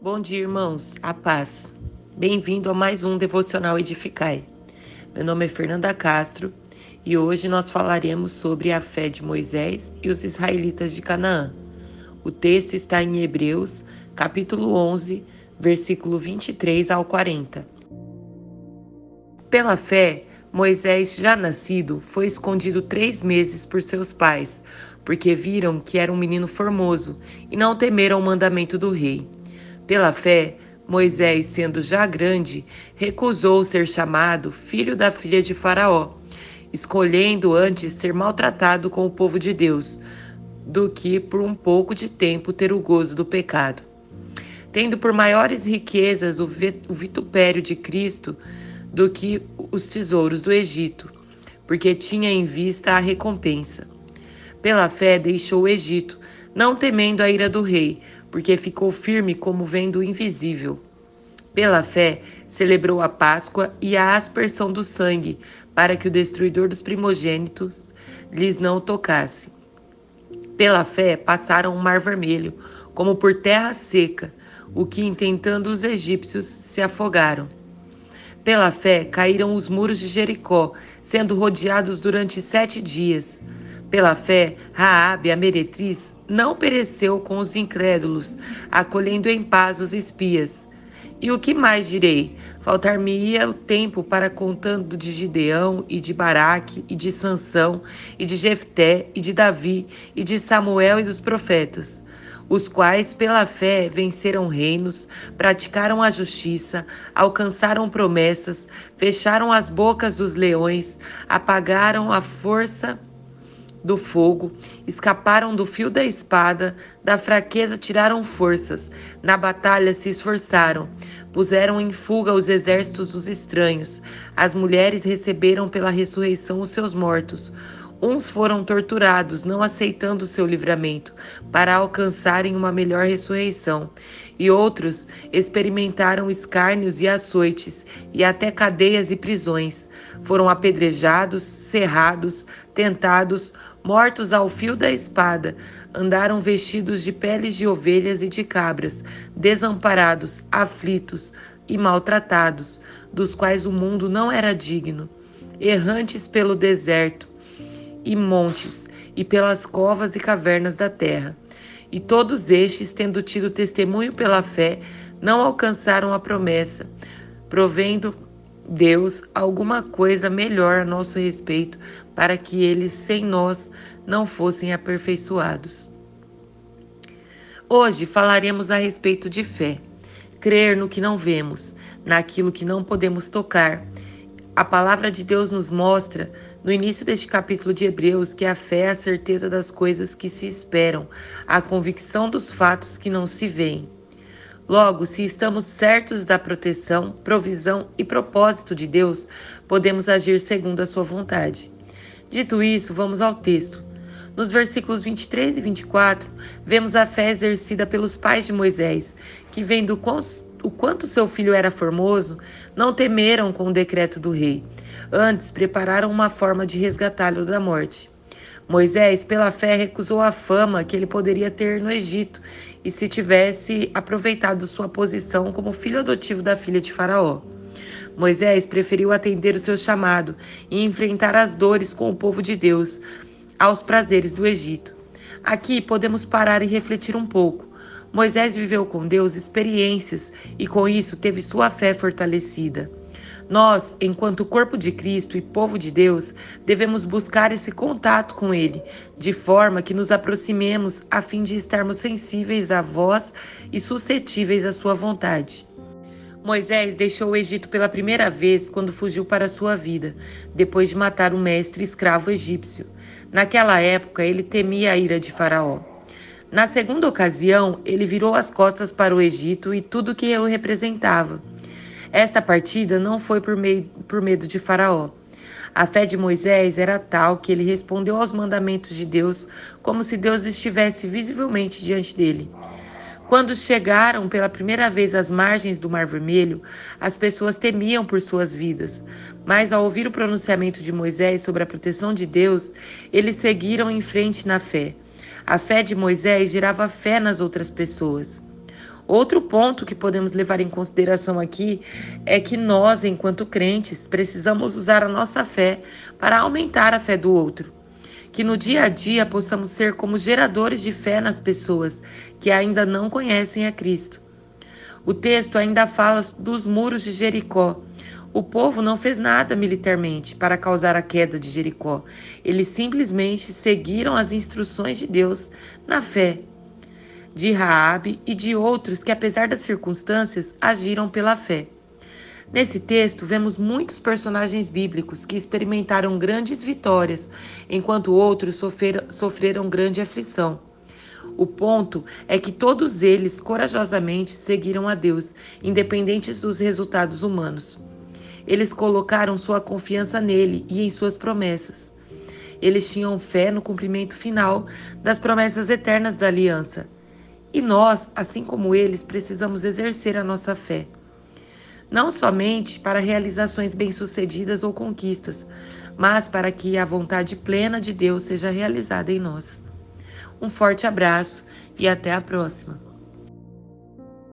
Bom dia, irmãos. A paz. Bem-vindo a mais um Devocional Edificai. Meu nome é Fernanda Castro e hoje nós falaremos sobre a fé de Moisés e os israelitas de Canaã. O texto está em Hebreus, capítulo 11, versículo 23 ao 40. Pela fé, Moisés, já nascido, foi escondido três meses por seus pais, porque viram que era um menino formoso e não temeram o mandamento do rei. Pela fé, Moisés, sendo já grande, recusou ser chamado filho da filha de Faraó, escolhendo antes ser maltratado com o povo de Deus, do que por um pouco de tempo ter o gozo do pecado. Tendo por maiores riquezas o vitupério de Cristo do que os tesouros do Egito, porque tinha em vista a recompensa. Pela fé deixou o Egito, não temendo a ira do rei, porque ficou firme como vendo o invisível. Pela fé celebrou a Páscoa e a aspersão do sangue, para que o destruidor dos primogênitos lhes não tocasse. Pela fé passaram o mar vermelho, como por terra seca, o que intentando os egípcios se afogaram. Pela fé caíram os muros de Jericó, sendo rodeados durante sete dias. Pela fé, Raabe, a meretriz, não pereceu com os incrédulos, acolhendo em paz os espias. E o que mais direi? Faltar-me-ia o tempo para contando de Gideão e de Baraque e de Sansão e de Jefté e de Davi e de Samuel e dos profetas os quais, pela fé, venceram reinos, praticaram a justiça, alcançaram promessas, fecharam as bocas dos leões, apagaram a força do fogo, escaparam do fio da espada, da fraqueza tiraram forças, na batalha se esforçaram, puseram em fuga os exércitos dos estranhos, as mulheres receberam pela ressurreição os seus mortos. Uns foram torturados, não aceitando o seu livramento, para alcançarem uma melhor ressurreição, e outros experimentaram escárnios e açoites, e até cadeias e prisões. Foram apedrejados, cerrados, tentados, mortos ao fio da espada, andaram vestidos de peles de ovelhas e de cabras, desamparados, aflitos e maltratados, dos quais o mundo não era digno, errantes pelo deserto e montes, e pelas covas e cavernas da terra. E todos estes, tendo tido testemunho pela fé, não alcançaram a promessa, provendo Deus alguma coisa melhor a nosso respeito, para que eles sem nós não fossem aperfeiçoados. Hoje falaremos a respeito de fé. Crer no que não vemos, naquilo que não podemos tocar. A palavra de Deus nos mostra no início deste capítulo de Hebreus que a fé é a certeza das coisas que se esperam, a convicção dos fatos que não se veem. Logo, se estamos certos da proteção, provisão e propósito de Deus, podemos agir segundo a sua vontade. Dito isso, vamos ao texto. Nos versículos 23 e 24, vemos a fé exercida pelos pais de Moisés, que, vendo o quanto seu filho era formoso, não temeram com o decreto do rei Antes, prepararam uma forma de resgatá-lo da morte. Moisés, pela fé, recusou a fama que ele poderia ter no Egito e se tivesse aproveitado sua posição como filho adotivo da filha de Faraó. Moisés preferiu atender o seu chamado e enfrentar as dores com o povo de Deus, aos prazeres do Egito. Aqui podemos parar e refletir um pouco. Moisés viveu com Deus experiências e com isso teve sua fé fortalecida. Nós, enquanto corpo de Cristo e povo de Deus, devemos buscar esse contato com Ele, de forma que nos aproximemos a fim de estarmos sensíveis à voz e suscetíveis à Sua vontade. Moisés deixou o Egito pela primeira vez quando fugiu para sua vida, depois de matar um mestre escravo egípcio. Naquela época, ele temia a ira de Faraó. Na segunda ocasião, ele virou as costas para o Egito e tudo o que o representava. Esta partida não foi por, meio, por medo de Faraó. A fé de Moisés era tal que ele respondeu aos mandamentos de Deus como se Deus estivesse visivelmente diante dele. Quando chegaram pela primeira vez às margens do Mar Vermelho, as pessoas temiam por suas vidas. Mas ao ouvir o pronunciamento de Moisés sobre a proteção de Deus, eles seguiram em frente na fé. A fé de Moisés gerava fé nas outras pessoas. Outro ponto que podemos levar em consideração aqui é que nós, enquanto crentes, precisamos usar a nossa fé para aumentar a fé do outro. Que no dia a dia possamos ser como geradores de fé nas pessoas que ainda não conhecem a Cristo. O texto ainda fala dos muros de Jericó. O povo não fez nada militarmente para causar a queda de Jericó. Eles simplesmente seguiram as instruções de Deus na fé de Raabe e de outros que, apesar das circunstâncias, agiram pela fé. Nesse texto, vemos muitos personagens bíblicos que experimentaram grandes vitórias, enquanto outros sofreram, grande aflição. O ponto é que todos eles corajosamente seguiram a Deus, independentes dos resultados humanos. Eles colocaram sua confiança nele e em suas promessas. Eles tinham fé no cumprimento final das promessas eternas da aliança e nós, assim como eles, precisamos exercer a nossa fé. Não somente para realizações bem-sucedidas ou conquistas, mas para que a vontade plena de Deus seja realizada em nós. Um forte abraço e até a próxima.